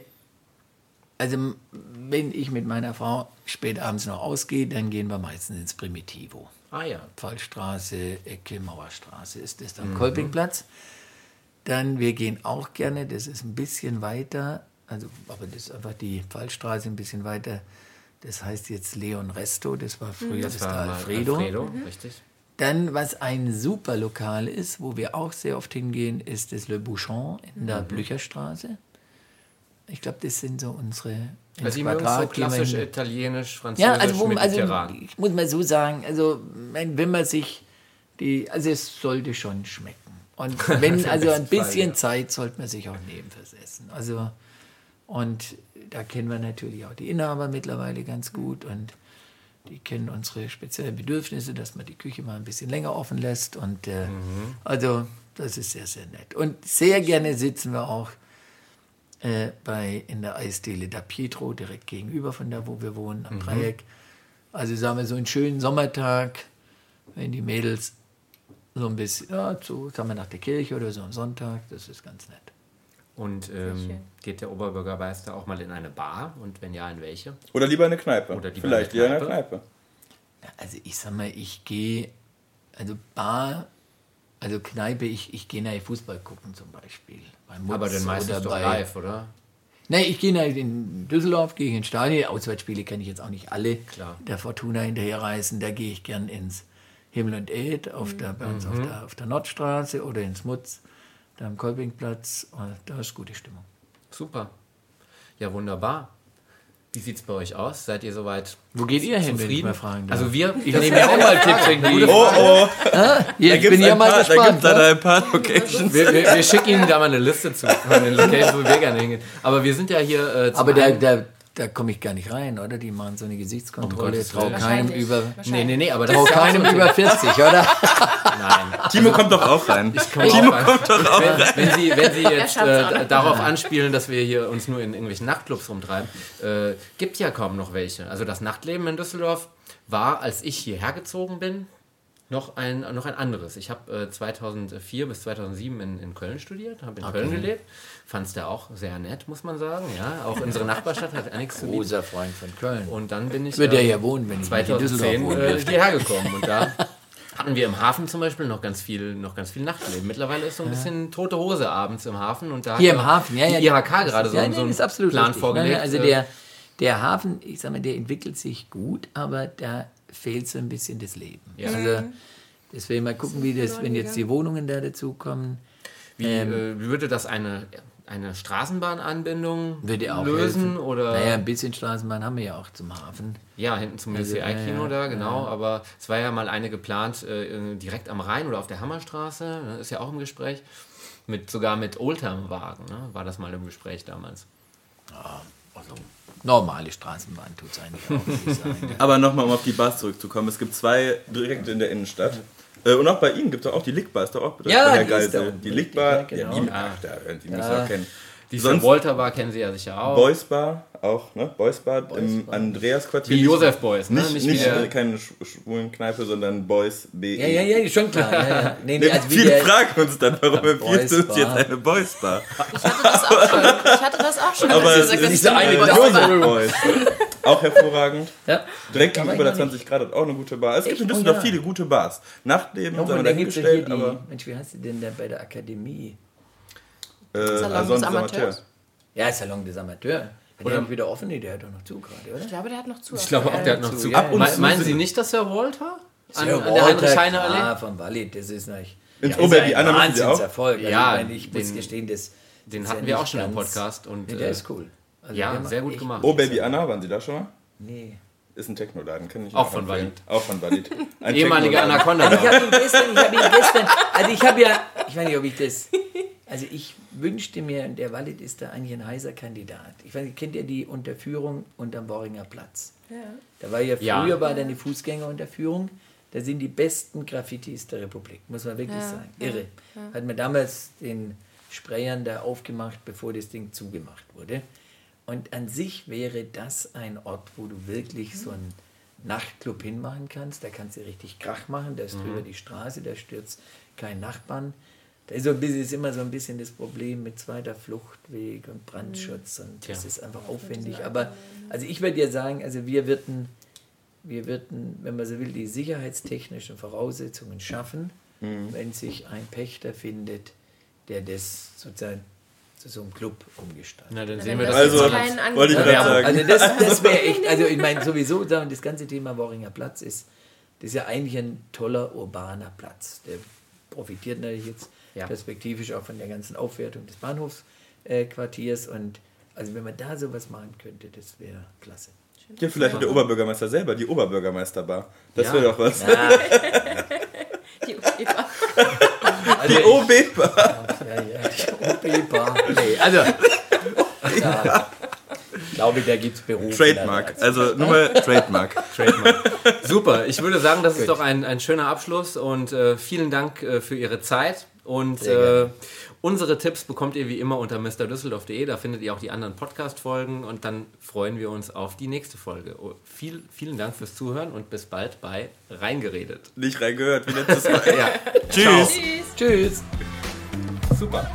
also wenn ich mit meiner Frau spät abends noch ausgehe, dann gehen wir meistens ins Primitivo. Ah ja. Pfalzstraße, Ecke, Mauerstraße ist das Mhm. am Kolpingplatz. Dann, wir gehen auch gerne, das ist ein bisschen weiter, also, aber das ist einfach die Pfalzstraße ein bisschen weiter. Das heißt jetzt Leon Resto, das war früher das, Das war Alfredo. Alfredo, richtig. Dann, was ein super Lokal ist, wo wir auch sehr oft hingehen, ist das Le Bouchon in der Blücherstraße. Ich glaube, das sind so unsere Also mögen so klassisch hin. italienisch, französisch, Ja, also, wo, also ich muss mal so sagen, also wenn man sich die, also es sollte schon schmecken. Und wenn, also ein besten Fall, bisschen ja. Zeit sollte man sich auch nehmen fürs Essen. Also, und da kennen wir natürlich auch die Inhaber mittlerweile ganz gut. Und die kennen unsere speziellen Bedürfnisse, dass man die Küche mal ein bisschen länger offen lässt. Und äh, also das ist sehr, sehr nett. Und sehr gerne sitzen wir auch äh, bei, in der Eisdiele da Pietro, direkt gegenüber von da, wo wir wohnen, am Dreieck. Also sagen wir so einen schönen Sommertag, wenn die Mädels so ein bisschen, ja, so, sagen wir nach der Kirche oder so am Sonntag, das ist ganz nett. Und ähm, geht der Oberbürgermeister auch mal in eine Bar? Und wenn ja, in welche? Oder lieber eine Kneipe. Oder lieber Vielleicht eine lieber eine Kneipe. Kneipe. Ja, Also ich sag mal, ich gehe, also Bar, also Kneipe, ich, ich gehe nach Fußball gucken zum Beispiel. Aber dann meistens oder doch bei- live, oder? Nee, ich gehe nach, in Düsseldorf, gehe ich ins Stadion. Auswärtsspiele kann ich jetzt auch nicht alle Klar. der Fortuna hinterherreisen. Da gehe ich gern ins Himmel und Ed, auf der, bei uns auf, der, auf der Nordstraße oder ins Mutz, da am Kolpingplatz. Und da ist gute Stimmung. Super. Ja, wunderbar. Wie sieht's bei euch aus? Seid ihr soweit Wo geht ihr hin, wenn ich mal fragen darf? Also wir, ich nehme ja auch mal Tipps irgendwie. Oh, oh, Hier, ich bin ja mal da gespannt. gibt's da ne? ein paar Locations. wir, wir, wir schicken Ihnen da mal eine Liste zu von den Locations, wo wir gerne hingehen. Aber wir sind ja hier äh, Aber da, einen- da, komme ich gar nicht rein, oder? Die machen so eine Gesichtskontrolle. Um Gottes Trau keinem über, Nee, nee, nee, aber das trau auch keinem über 40, oder? Nein. Timo kommt doch auch rein. Timo kommt doch auch wenn, wenn Sie, wenn Sie jetzt auch äh, darauf anspielen, dass wir hier uns nur in irgendwelchen Nachtclubs rumtreiben, äh, gibt ja kaum noch welche. Also das Nachtleben in Düsseldorf war, als ich hierher gezogen bin, noch ein, noch ein anderes. Ich habe äh, 2004 bis 2007 in, in Köln studiert, habe in Köln gelebt. Fand es da auch sehr nett, muss man sagen. Ja, auch unsere Nachbarstadt hat nichts zu bieten. Großer Freund von Köln. Und dann bin ich Wird er ähm, ja wohnen, wenn ich nicht in Düsseldorf 2010 wohnen äh, hierher gekommen und da hatten wir im Hafen zum Beispiel noch ganz viel, noch ganz viel Nachtleben. Mittlerweile ist so ein bisschen tote Hose abends im Hafen und da Hier im Hafen, ja, ja. die IHK gerade so, ja, so nee, einen ist absolut Plan richtig. vorgelegt. Also äh, der, der Hafen, ich sag mal, der entwickelt sich gut, aber da fehlt so ein bisschen das Leben. Ja. Also deswegen mal gucken, wie das, wenn jetzt die Wohnungen da dazukommen. Wie ähm, äh, würde das eine, eine Straßenbahnanbindung Würde auch lösen? helfen. Oder Naja, ein bisschen Straßenbahn haben wir ja auch zum Hafen. ja, hinten zum Also, UCI-Kino ja, da, ja, genau. Aber es war ja mal eine geplant äh, direkt am Rhein oder auf der Hammerstraße. ne, Ist ja auch im Gespräch. Mit, sogar mit Oldtimer-Wagen, ne? war das mal im Gespräch damals. Also normale Straßenbahn tut es eigentlich auch, ich sagen. Aber nochmal, um auf die Bars zurückzukommen. Es gibt zwei direkt in der Innenstadt. Äh, Und auch bei Ihnen gibt es auch die Lickbar, ist doch auch Ja, Herr Geisel. Die Lickbar, ja, ja, genau. die, ach, da, die müssen wir auch kennen. Die Sonst- Walter Bar kennen Sie ja sicher auch. Boys Bar, auch, ne? Boys Bar im Bar. Andreas-Quartier. Wie Josef Boys, ne? Nicht, Nicht nicht, wie der- äh, keine sch schwulen Kneipe, sondern Boys B. Ja, ja, ja, schon klar. Ja, ja. Nee, nee, also viele fragen uns dann, warum Boys empfiehlst du uns Bar. jetzt eine Boys Bar? Ich hatte das auch schon. Ich hatte das auch schon. Aber es ist bin eine Boys Bar. Boys. Auch hervorragend. ja. Direkt gegenüber der noch 20 Grad hat auch eine gute Bar. Es gibt Echt? in Oh, Düsseldorf ja. viele gute Bars. Nachtleben, Ja, hier dahingestellt, die, aber Mensch, wie heißt sie denn da bei der Akademie? äh, Salon des des Amateurs. Amateurs. Ja, Salon des Amateurs. Hat Oder- der nicht wieder offen? Nee, der hat doch noch zu gerade, oder? Ich glaube, der hat noch zu. Ich glaube auch, der hat noch zu, zu. ja. Ab und Me- zu Meinen Sie nicht, dass Sir Walter? An, Sir an der Heinrich-Heine-Allee? klar, von Walid, das ist nicht. Ins das Ober- ist die ein anderen auch? Wahnsinnserfolg. Also, Ja, ich, meine, ich muss den- gestehen, das Den ist hatten ja wir auch schon im Podcast. Und, Nee, der äh, ist cool. Also ja, sehr gut gemacht. Oh Baby Anna, waren Sie da schon mal? Nee. Ist ein Technoladen, kann ich Auch noch von. Valid. Auch von Valid. Ein Ehemalige Technoladen. Anaconda. Ich habe ihn gestern, ich habe ihn gestern, also ich habe ja, ich weiß nicht, ob ich das, also ich wünschte mir, der Walid ist da eigentlich ein heißer Kandidat. Ich weiß nicht, kennt ihr die Unterführung unterm Worringer Platz? Ja. Da war ja Ja. früher war dann die Fußgängerunterführung. Da sind die besten Graffitis der Republik, muss man wirklich Ja, sagen. ja, Irre. Hat man damals den Sprayern da aufgemacht, bevor das Ding zugemacht wurde. Und an sich wäre das ein Ort, wo du wirklich so einen Nachtclub hinmachen kannst. Da kannst du richtig Krach machen. Da ist drüber die Straße, da stürzt kein Nachbarn. Da ist, so ein bisschen, ist immer so ein bisschen das Problem mit zweiter Fluchtweg und Brandschutz. Und das Ja. ist einfach aufwendig. Aber also ich würde ja sagen, also wir würden, wir würden, wenn man so will, die sicherheitstechnischen Voraussetzungen schaffen, wenn sich ein Pächter findet, der das sozusagen zu so einem Club umgestaltet. Na, dann sehen wir das das Also, wollte ich ist. gerade Ja, sagen. Also das, das wäre echt, also ich meine sowieso, sagen, das ganze Thema Worringer Platz ist, das ist ja eigentlich ein toller urbaner Platz. Der profitiert natürlich jetzt Ja. perspektivisch auch von der ganzen Aufwertung des Bahnhofsquartiers und also wenn man da sowas machen könnte, das wäre klasse. Hier vielleicht der Oberbürgermeister selber, die Oberbürgermeisterbar. Das Ja. wäre doch was. Ja, Die Eva. Die OB-Bar. ja, ja, die OP-Bar. Nee, also, ja. Ich glaube, der gibt es Beruf. Trademark. Also nur mal Trademark. Trademark. Super, ich würde sagen, das ist doch ein, ein schöner Abschluss und äh, vielen Dank äh, für Ihre Zeit. Und äh, unsere Tipps bekommt ihr wie immer unter mrdüsseldorf.de. Da findet ihr auch die anderen Podcast-Folgen und dann freuen wir uns auf die nächste Folge. Oh, viel, vielen Dank fürs Zuhören und bis bald bei Reingeredet. Nicht reingehört, wie letztes Mal. Ja. Tschüss. Tschüss. Tschüss. Super.